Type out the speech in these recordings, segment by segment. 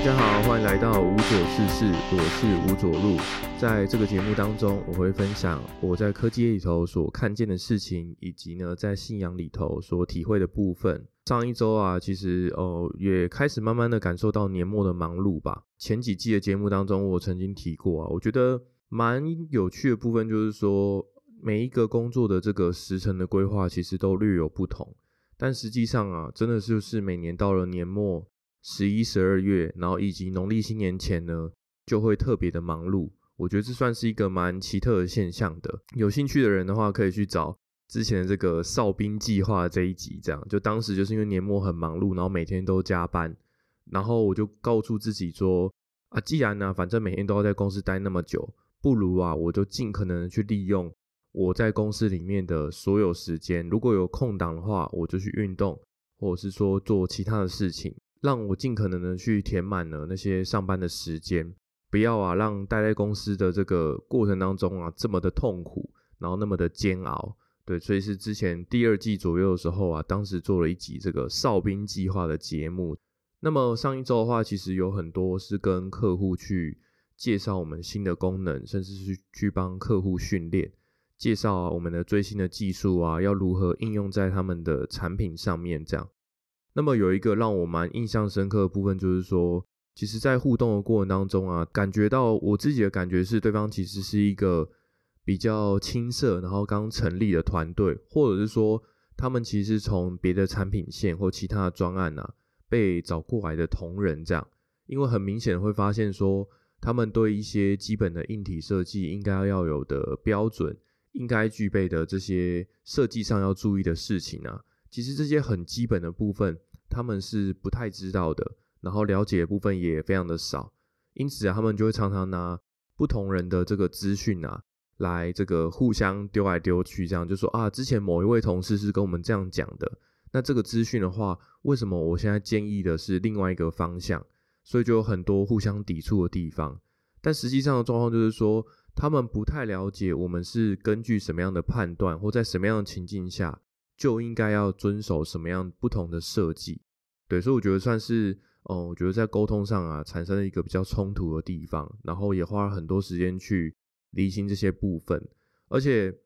大家好，欢迎来到无左事事，我是吴佐路。在这个节目当中，我会分享我在科技里头所看见的事情，以及呢在信仰里头所体会的部分。上一周啊，其实哦也开始慢慢的感受到年末的忙碌吧。前几季的节目当中，我曾经提过啊，我觉得蛮有趣的部分就是说，每一个工作的这个时程的规划其实都略有不同，但实际上啊，真的就是每年到了年末。十一、十二月，然后以及农历新年前呢，就会特别的忙碌。我觉得这算是一个蛮奇特的现象的。有兴趣的人的话，可以去找之前的这个哨兵计划这一集，这样就当时就是因为年末很忙碌，然后每天都加班，然后我就告诉自己说啊，既然呢，反正每天都要在公司待那么久，不如啊，我就尽可能去利用我在公司里面的所有时间，如果有空档的话，我就去运动，或者是说做其他的事情。让我尽可能的去填满了那些上班的时间，不要啊让待在公司的这个过程当中啊这么的痛苦，然后那么的煎熬。对，所以是之前第二季左右的时候啊，当时做了一集这个哨兵计划的节目。那么上一周的话，其实有很多是跟客户去介绍我们新的功能，甚至是去帮客户训练，介绍我们的最新的技术啊，要如何应用在他们的产品上面这样。那么有一个让我蛮印象深刻的部分，就是说，其实，在互动的过程当中啊，感觉到我自己的感觉是，对方其实是一个比较青涩，然后刚成立的团队，或者是说，他们其实从别的产品线或其他的专案啊，被找过来的同仁这样，因为很明显会发现说，他们对一些基本的硬体设计应该要有的标准，应该具备的这些设计上要注意的事情啊。其实这些很基本的部分，他们是不太知道的，然后了解的部分也非常的少，因此啊，他们就会常常拿不同人的这个资讯啊，来这个互相丢来丢去，这样就说啊，之前某一位同事是跟我们这样讲的，那这个资讯的话，为什么我现在建议的是另外一个方向？所以就有很多互相抵触的地方，但实际上的状况就是说，他们不太了解我们是根据什么样的判断，或在什么样的情境下。就应该要遵守什么样不同的设计，对，所以我觉得算是，哦，我觉得在沟通上啊，产生了一个比较冲突的地方，然后也花了很多时间去理清这些部分，而且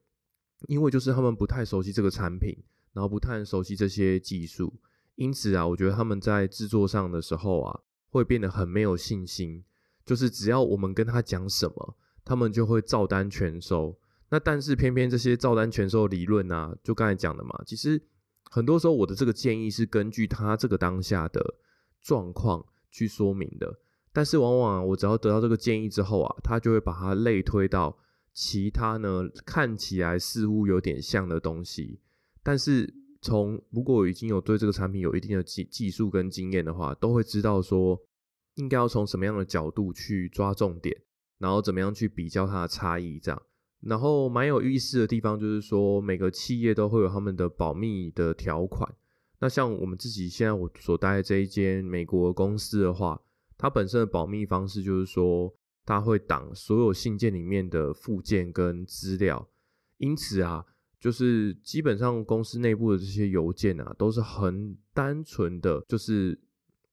因为就是他们不太熟悉这个产品，然后不太熟悉这些技术，因此啊，我觉得他们在制作上的时候啊，会变得很没有信心，就是只要我们跟他讲什么，他们就会照单全收。那但是偏偏这些照单全收理论啊，就刚才讲的嘛，其实很多时候我的这个建议是根据他这个当下的状况去说明的，但是往往我只要得到这个建议之后啊，他就会把它类推到其他呢看起来似乎有点像的东西，但是从如果已经有对这个产品有一定的技技术跟经验的话，都会知道说应该要从什么样的角度去抓重点，然后怎么样去比较它的差异这样。然后蛮有意思的地方就是说，每个企业都会有他们的保密的条款。那像我们自己现在我所待的这一间美国公司的话，它本身的保密方式就是说，它会挡所有信件里面的附件跟资料。因此啊，就是基本上公司内部的这些邮件啊，都是很单纯的，就是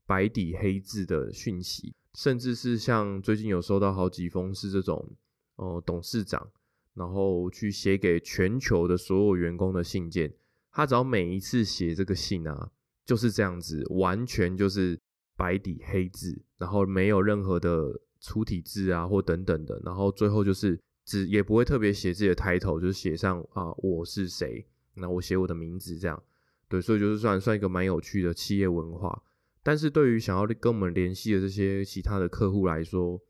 白底黑字的讯息，甚至是像最近有收到好几封是这种哦，董事长。然后去写给全球的所有员工的信件，他只要每一次写这个信啊，就是这样子，完全就是白底黑字，然后没有任何的粗体字啊或等等的，然后最后就是只也不会特别写自己的 title，就是写上啊我是谁，那我写我的名字这样，对，所以就是算算一个蛮有趣的企业文化。但是对于想要跟我们联系的这些其他的客户来说，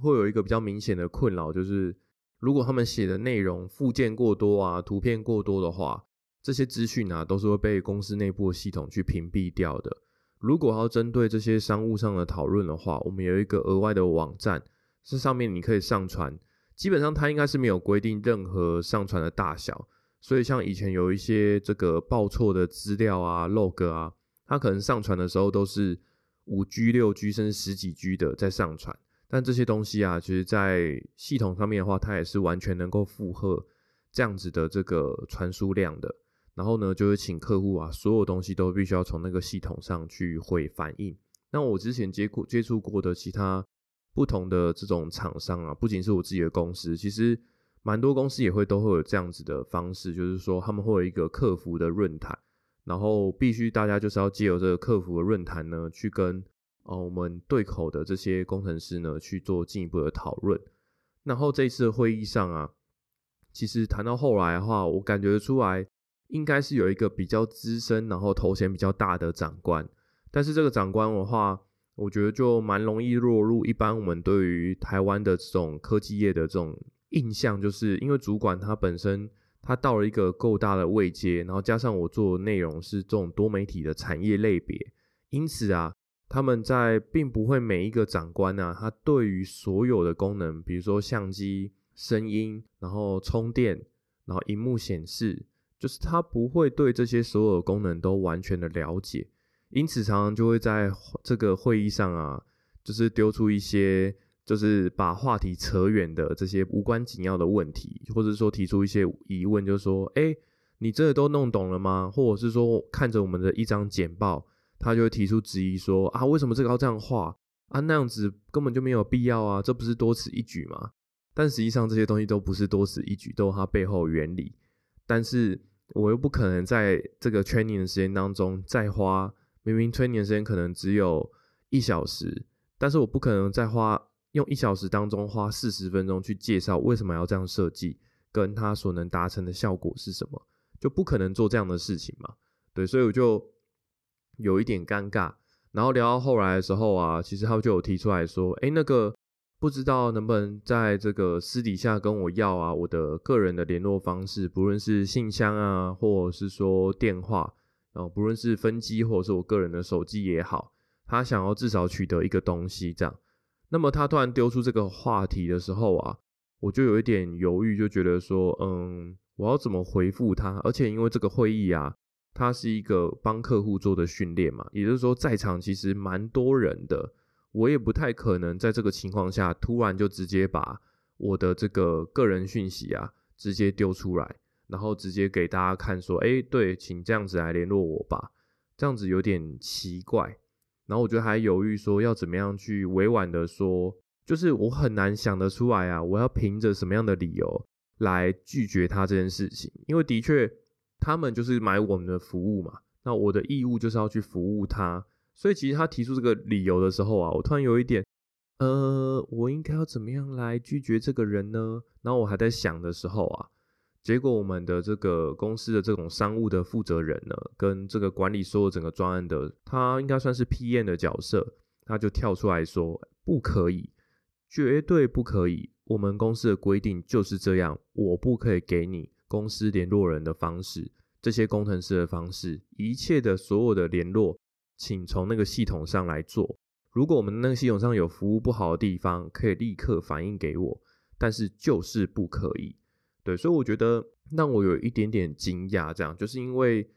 会有一个比较明显的困扰，就是。如果他们写的内容附件过多啊，图片过多的话，这些资讯啊都是会被公司内部的系统去屏蔽掉的。如果要针对这些商务上的讨论的话，我们有一个额外的网站，这上面你可以上传。基本上它应该是没有规定任何上传的大小，所以像以前有一些这个报错的资料啊、log 啊，它可能上传的时候都是五 G、六 G 甚至十几 G 的在上传。但这些东西啊，其实，在系统上面的话，它也是完全能够负荷这样子的这个传输量的。然后呢，就是请客户啊，所有东西都必须要从那个系统上去回反应，那我之前接过接触过的其他不同的这种厂商啊，不仅是我自己的公司，其实蛮多公司也会都会有这样子的方式，就是说他们会有一个客服的论坛，然后必须大家就是要借由这个客服的论坛呢，去跟哦我们对口的这些工程师呢去做进一步的讨论。然后这一次会议上啊，其实谈到后来的话，我感觉出来应该是有一个比较资深，然后头衔比较大的长官。但是这个长官的话，我觉得就蛮容易落入一般我们对于台湾的这种科技业的这种印象，就是因为主管他本身他到了一个够大的位阶，然后加上我做内容是这种多媒体的产业类别，因此啊，他们在并不会每一个长官啊，他对于所有的功能，比如说相机、声音，然后充电，然后荧幕显示，就是他不会对这些所有的功能都完全的了解。因此，常常就会在这个会议上啊，就是丢出一些，就是把话题扯远的这些无关紧要的问题，或者说提出一些疑问，就是说，哎，你真的都弄懂了吗？或者是说，看着我们的一张简报，他就会提出质疑，说啊，为什么这个要这样画啊？那样子根本就没有必要啊，这不是多此一举吗？但实际上，这些东西都不是多此一举，都有它背后原理。但是我又不可能在这个 training 的时间当中再花。明明催的时间可能只有一小时，但是我不可能再花用一小时当中花四十分钟去介绍为什么要这样设计，跟他所能达成的效果是什么，就不可能做这样的事情嘛。对，所以我就有一点尴尬。然后聊到后来的时候啊，其实他就有提出来说：“哎，那个不知道能不能在这个私底下跟我要啊，我的个人的联络方式，不论是信箱啊，或者是说电话。”然后不论是分机或者是我个人的手机也好，他想要至少取得一个东西这样。那么他突然丢出这个话题的时候啊，我就有一点犹豫，就觉得说，嗯，我要怎么回复他？而且因为这个会议啊，它是一个帮客户做的训练嘛，也就是说在场其实蛮多人的，我也不太可能在这个情况下突然就直接把我的这个个人讯息啊直接丢出来。然后直接给大家看，说，哎，对，请这样子来联络我吧，这样子有点奇怪。然后我觉得还犹豫说要怎么样去委婉的说，就是我很难想得出来啊，我要凭着什么样的理由来拒绝他这件事情？因为的确，他们就是买我们的服务嘛，那我的义务就是要去服务他。所以其实他提出这个理由的时候啊，我突然有一点，呃，我应该要怎么样来拒绝这个人呢？然后我还在想的时候啊。结果，我们的这个公司的这种商务的负责人呢，跟这个管理所有整个专案的，他应该算是 PM 的角色，他就跳出来说：“不可以，绝对不可以！我们公司的规定就是这样，我不可以给你公司联络人的方式，这些工程师的方式，一切的所有的联络，请从那个系统上来做。如果我们那个系统上有服务不好的地方，可以立刻反映给我，但是就是不可以。”对，所以我觉得让我有一点点惊讶，这样就是因为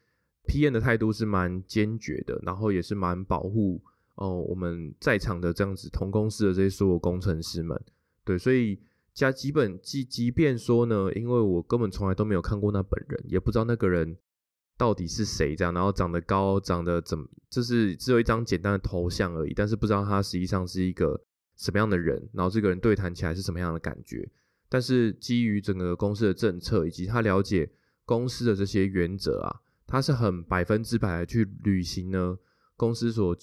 P N 的态度是蛮坚决的，然后也是蛮保护哦我们在场的这样子同公司的这些所有工程师们。对，所以加基本即即便说呢，因为我根本从来都没有看过那本人，也不知道那个人到底是谁这样，然后长得高，长得怎么，就是只有一张简单的头像而已，但是不知道他实际上是一个什么样的人，然后这个人对谈起来是什么样的感觉。但是基于整个公司的政策以及他了解公司的这些原则啊，他是很百分之百的去履行呢公司所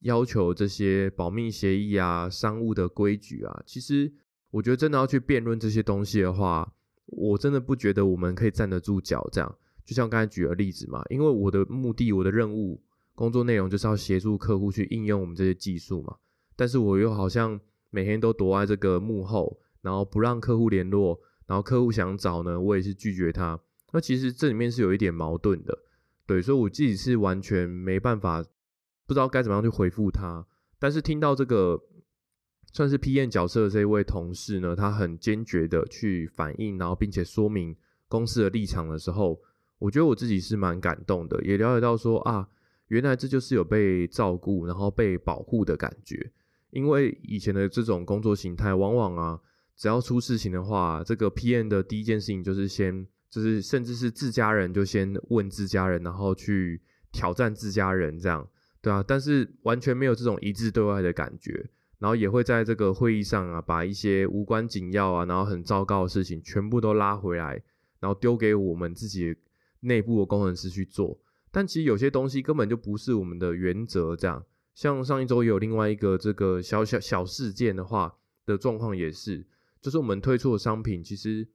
要求这些保密协议啊、商务的规矩啊。其实我觉得真的要去辩论这些东西的话，我真的不觉得我们可以站得住脚。这样就像刚才举的例子嘛，因为我的目的、我的任务、工作内容就是要协助客户去应用我们这些技术嘛。但是我又好像每天都躲在这个幕后。然后不让客户联络，然后客户想找呢，我也是拒绝他。那其实这里面是有一点矛盾的，对，所以我自己是完全没办法，不知道该怎么样去回复他。但是听到这个算是 P N 角色的这一位同事呢，他很坚决的去反映，然后并且说明公司的立场的时候，我觉得我自己是蛮感动的，也了解到说啊，原来这就是有被照顾，然后被保护的感觉。因为以前的这种工作形态，往往啊。只要出事情的话，这个 PM 的第一件事情就是先，就是甚至是自家人就先问自家人，然后去挑战自家人这样。对啊，但是完全没有这种一致对外的感觉，然后也会在这个会议上啊，把一些无关紧要啊，然后很糟糕的事情全部都拉回来，然后丢给我们自己内部的工程师去做。但其实有些东西根本就不是我们的原则，这样。像上一周有另外一个这个小小小事件的话的状况也是，就是我们推出的商品其实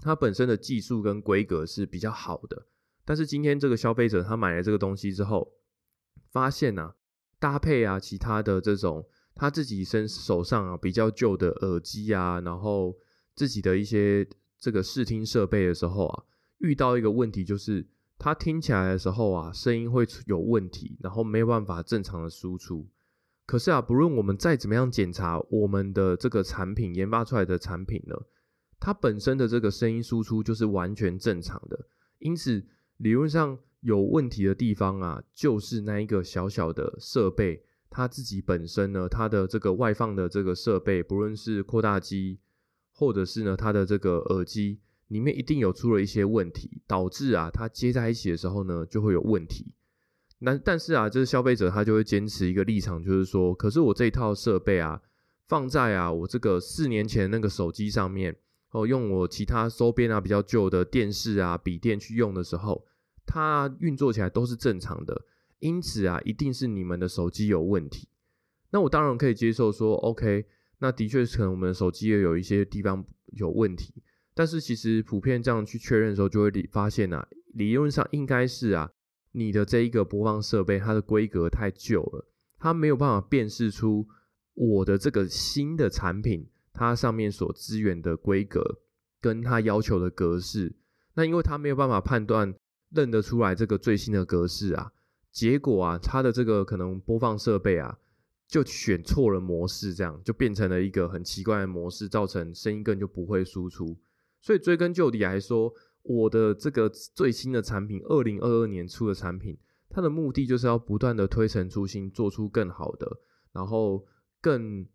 它本身的技术跟规格是比较好的，但是今天这个消费者他买了这个东西之后，发现呐搭配啊其他的这种他自己身手上啊比较旧的耳机啊，然后自己的一些这个视听设备的时候啊，遇到一个问题就是。它听起来的时候啊，声音会有问题，然后没有办法正常的输出。可是啊，不论我们再怎么样检查我们的这个产品研发出来的产品呢，它本身的这个声音输出就是完全正常的。因此，理论上有问题的地方啊，就是那一个小小的设备，它自己本身呢，它的这个外放的这个设备，不论是扩大机，或者是呢它的这个耳机。里面一定有出了一些问题，导致啊，它接在一起的时候呢，就会有问题。那但是啊，这个消费者他就会坚持一个立场，就是说，可是我这一套设备啊，放在啊我这个四年前那个手机上面，哦，用我其他周边啊比较旧的电视啊、笔电去用的时候，它运作起来都是正常的。因此啊，一定是你们的手机有问题。那我当然可以接受说，OK，那的确是可能我们的手机也有一些地方有问题。但是其实普遍这样去确认的时候，就会理发现啊，理论上应该是啊，你的这一个播放设备它的规格太旧了，它没有办法辨识出我的这个新的产品它上面所支援的规格跟它要求的格式。那因为它没有办法判断认得出来这个最新的格式啊，结果啊，它的这个可能播放设备啊就选错了模式，这样就变成了一个很奇怪的模式，造成声音根本就不会输出。所以追根究底来说，我的这个最新的产品，二零二二年出的产品，它的目的就是要不断的推陈出新，做出更好的，然后更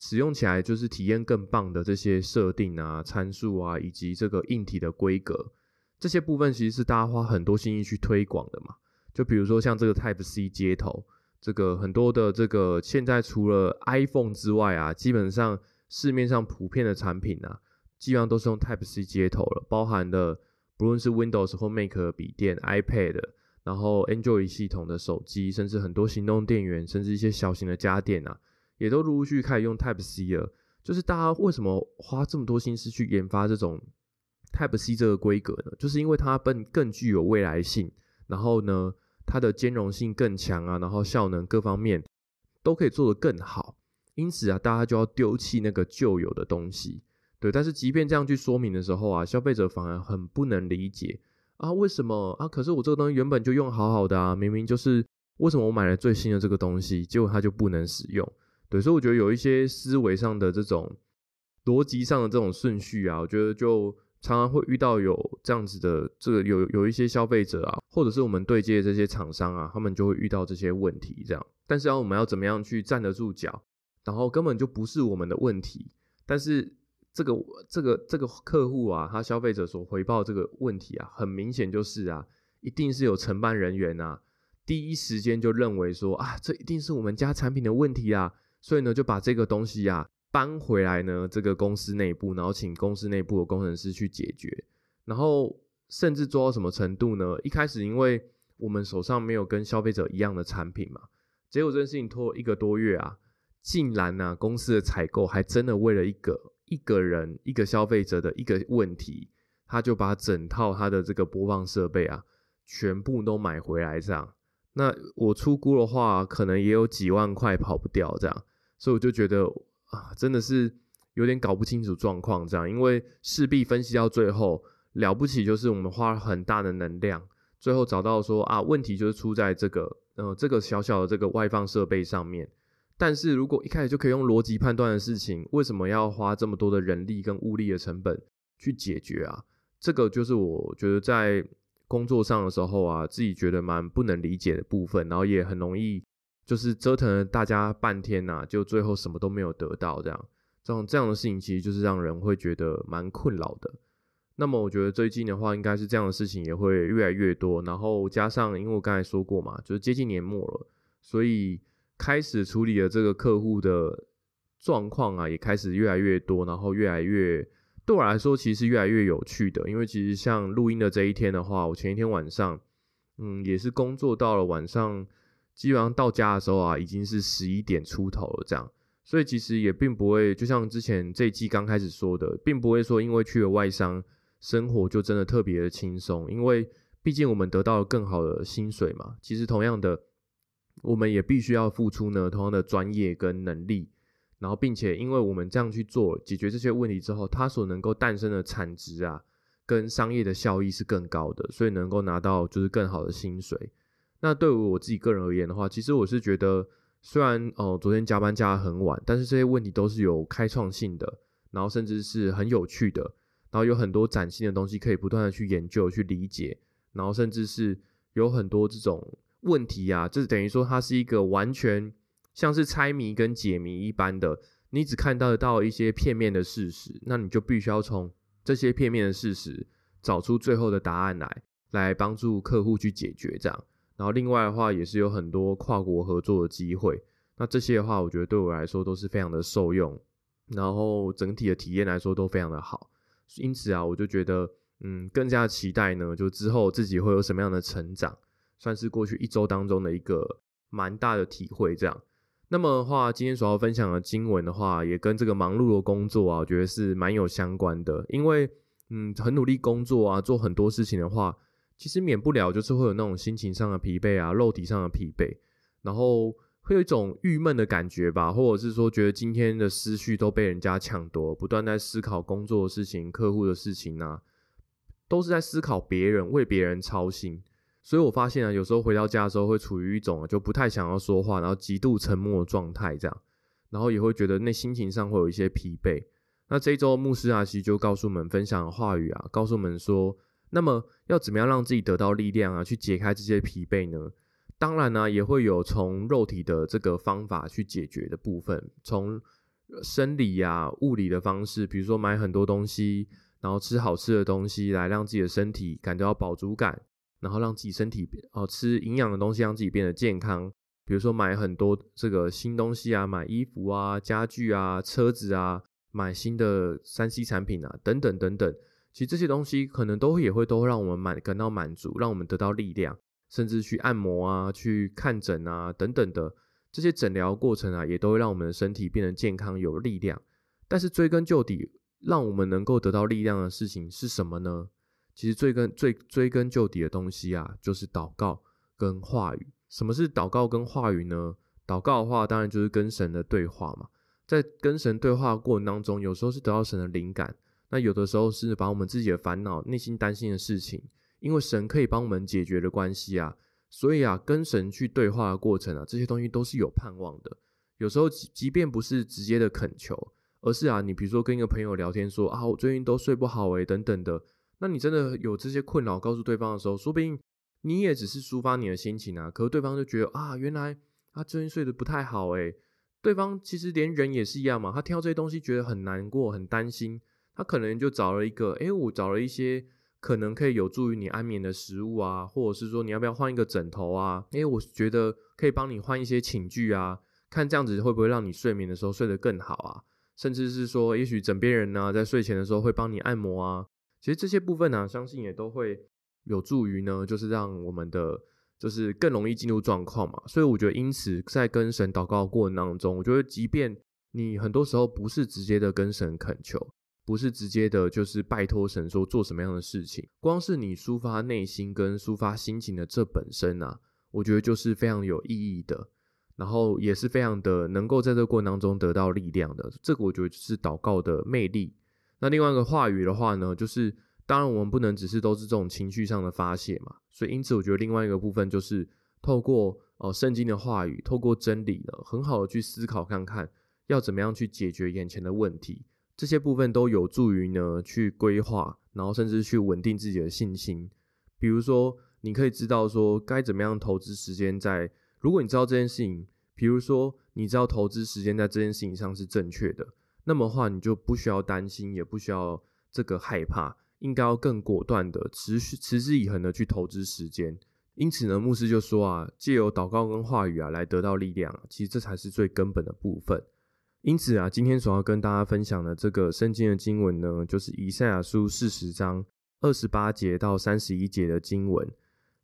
使用起来就是体验更棒的这些设定啊、参数啊，以及这个硬体的规格，这些部分其实是大家花很多心意去推广的嘛。就比如说像这个 Type C 接头，这个很多的这个现在除了 iPhone 之外啊，基本上市面上普遍的产品啊。基本上都是用 Type C 接头了，包含的不论是 Windows 或 Mac 笔电、iPad，然后 Android 系统的手机，甚至很多行动电源，甚至一些小型的家电啊，也都陆陆续续开始用 Type C 了。就是大家为什么花这么多心思去研发这种 Type C 这个规格呢？就是因为它更更具有未来性，然后呢，它的兼容性更强啊，然后效能各方面都可以做得更好。因此啊，大家就要丢弃那个旧有的东西。对，但是即便这样去说明的时候啊，消费者反而很不能理解啊，为什么啊？可是我这个东西原本就用好好的啊，明明就是为什么我买了最新的这个东西，结果它就不能使用？对，所以我觉得有一些思维上的这种逻辑上的这种顺序啊，我觉得就常常会遇到有这样子的这个有有一些消费者啊，或者是我们对接的这些厂商啊，他们就会遇到这些问题这样。但是要我们要怎么样去站得住脚，然后根本就不是我们的问题，但是。这个这个这个客户啊，他消费者所回报这个问题啊，很明显就是啊，一定是有承办人员啊，第一时间就认为说啊，这一定是我们家产品的问题啊，所以呢就把这个东西啊搬回来呢，这个公司内部，然后请公司内部的工程师去解决，然后甚至做到什么程度呢？一开始因为我们手上没有跟消费者一样的产品嘛，结果这件事情拖了一个多月啊，竟然呢公司的采购还真的为了一个。一个人一个消费者的一个问题，他就把整套他的这个播放设备啊，全部都买回来这样。那我出估的话，可能也有几万块跑不掉这样。所以我就觉得啊，真的是有点搞不清楚状况这样。因为势必分析到最后，了不起就是我们花了很大的能量，最后找到说啊，问题就是出在这个呃这个小小的这个外放设备上面。但是如果一开始就可以用逻辑判断的事情，为什么要花这么多的人力跟物力的成本去解决啊？这个就是我觉得在工作上的时候啊，自己觉得蛮不能理解的部分，然后也很容易就是折腾了大家半天呐，就最后什么都没有得到，这样这种这样的事情其实就是让人会觉得蛮困扰的。那么我觉得最近的话，应该是这样的事情也会越来越多，然后加上因为我刚才说过嘛，就是接近年末了。所以开始处理的这个客户的状况啊，也开始越来越多，然后越来越对我来说其实越来越有趣的。因为其实像录音的这一天的话，我前一天晚上，嗯，也是工作到了晚上，基本上到家的时候啊，已经是十一点出头了这样。所以其实也并不会，就像之前这一季刚开始说的，并不会说因为去了外商，生活就真的特别的轻松。因为毕竟我们得到了更好的薪水嘛。其实同样的，我们也必须要付出呢同样的专业跟能力。然后并且因为我们这样去做，解决这些问题之后，它所能够诞生的产值啊，跟商业的效益是更高的，所以能够拿到就是更好的薪水。那对于我自己个人而言的话，其实我是觉得。虽然哦，昨天加班加很晚，但是这些问题都是有开创性的，然后甚至是很有趣的，然后有很多崭新的东西可以不断的去研究、去理解，然后甚至是有很多这种问题啊，就是等于说它是一个完全像是猜谜跟解谜一般的，你只看到得到一些片面的事实，那你就必须要从这些片面的事实找出最后的答案来，来帮助客户去解决这样。然后另外的话，也是有很多跨国合作的机会。那这些的话，我觉得对我来说都是非常的受用，然后整体的体验来说都非常的好。因此啊，我就觉得，嗯，更加期待呢，就之后自己会有什么样的成长，算是过去一周当中的一个蛮大的体会。这样，那么的话，今天所要分享的经文的话，也跟这个忙碌的工作啊，我觉得是蛮有相关的。因为，嗯，很努力工作啊，做很多事情的话。其实免不了就是会有那种心情上的疲惫啊，肉体上的疲惫，然后会有一种郁闷的感觉吧，或者是说觉得今天的思绪都被人家抢夺，不断在思考工作的事情、客户的事情啊，都是在思考别人，为别人操心。所以我发现啊，有时候回到家的时候会处于一种就不太想要说话，然后极度沉默的状态，这样，然后也会觉得那心情上会有一些疲惫。那这一周牧师阿西就告诉我们分享话语啊，告诉我们说。那么要怎么样让自己得到力量啊？去解开这些疲惫呢？当然呢，也会有从肉体的这个方法去解决的部分，从生理呀、物理的方式，比如说买很多东西，然后吃好吃的东西，来让自己的身体感觉到饱足感，然后让自己身体哦吃营养的东西，让自己变得健康。比如说买很多这个新东西啊，买衣服啊、家具啊、车子啊，买新的三 C 产品啊，等等等等。其实这些东西可能都也会都让我们满感到满足，让我们得到力量，甚至去按摩啊、去看诊啊等等的这些诊疗过程啊，也都会让我们的身体变得健康有力量。但是追根究底，让我们能够得到力量的事情是什么呢？其实追根最追根究底的东西啊，就是祷告跟话语。什么是祷告跟话语呢？祷告的话，当然就是跟神的对话嘛。在跟神对话的过程当中，有时候是得到神的灵感。那有的时候是把我们自己的烦恼、内心担心的事情，因为神可以帮我们解决的关系啊，所以啊，跟神去对话的过程啊，这些东西都是有盼望的。有时候即即便不是直接的恳求，而是啊，你比如说跟一个朋友聊天说啊，我最近都睡不好诶，等等的，那你真的有这些困扰告诉对方的时候，说不定你也只是抒发你的心情啊，可是对方就觉得啊，原来他最近睡得不太好诶。对方其实连人也是一样嘛，他听到这些东西觉得很难过、很担心。他可能就找了一个，哎，我找了一些可能可以有助于你安眠的食物啊，或者是说你要不要换一个枕头啊？哎，我觉得可以帮你换一些寝具啊，看这样子会不会让你睡眠的时候睡得更好啊？甚至是说，也许枕边人呢在睡前的时候会帮你按摩啊。其实这些部分呢，相信也都会有助于呢，就是让我们的就是更容易进入状况嘛。所以我觉得，因此在跟神祷告的过程当中，我觉得即便你很多时候不是直接的跟神恳求。不是直接的，就是拜托神说做什么样的事情。光是你抒发内心跟抒发心情的这本身啊，我觉得就是非常有意义的，然后也是非常的能够在这个过程当中得到力量的。这个我觉得就是祷告的魅力。那另外一个话语的话呢，就是当然我们不能只是都是这种情绪上的发泄嘛，所以因此我觉得另外一个部分就是透过哦圣经的话语，透过真理呢，很好的去思考看看要怎么样去解决眼前的问题。这些部分都有助于呢去规划，然后甚至去稳定自己的信心。比如说，你可以知道说该怎么样投资时间在，如果你知道这件事情，比如说你知道投资时间在这件事情上是正确的，那么话你就不需要担心，也不需要这个害怕，应该要更果断的持续持之以恒的去投资时间。因此呢，牧师就说啊，借由祷告跟话语啊来得到力量，其实这才是最根本的部分。因此啊，今天所要跟大家分享的这个圣经的经文呢，就是以赛亚书四十章二十八节到三十一节的经文。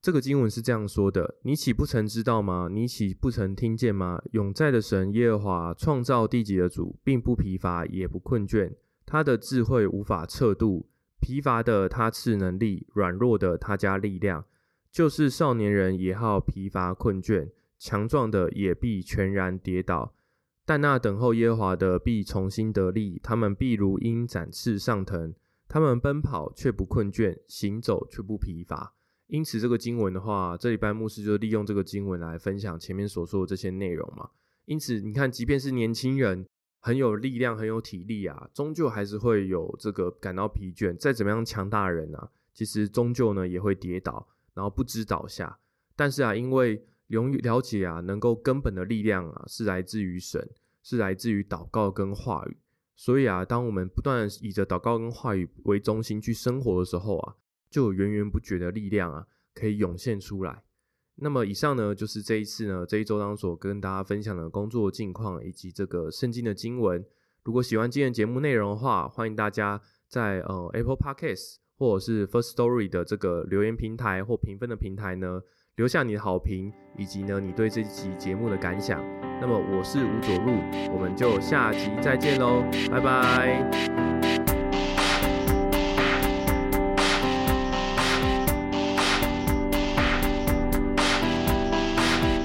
这个经文是这样说的：“你岂不曾知道吗？你岂不曾听见吗？永在的神耶和华创造地极的主，并不疲乏，也不困倦。他的智慧无法测度。疲乏的他赐能力，软弱的他加力量。就是少年人也好疲乏困倦，强壮的也必全然跌倒。”但那等候耶和华的必重新得力，他们必如鹰展翅上腾，他们奔跑却不困倦，行走却不疲乏。因此，这个经文的话，这礼拜牧师就利用这个经文来分享前面所说的这些内容嘛。因此，你看，即便是年轻人很有力量、很有体力啊，终究还是会有这个感到疲倦。再怎么样强大的人啊，其实终究呢也会跌倒，然后不知倒下。但是啊，因为永了解啊，能够根本的力量啊，是来自于神，是来自于祷告跟话语。所以啊，当我们不断以着祷告跟话语为中心去生活的时候啊，就有源源不绝的力量啊，可以涌现出来。那么以上呢，就是这一次呢这一周当所跟大家分享的工作近况以及这个圣经的经文。如果喜欢今天节目内容的话，欢迎大家在呃 Apple Podcast 或者是 First Story 的这个留言平台或评分的平台呢。留下你的好评，以及呢你对这期节目的感想。那么我是吴佐路，我们就下集再见喽，拜拜。